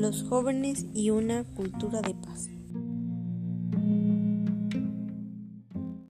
los jóvenes y una cultura de paz.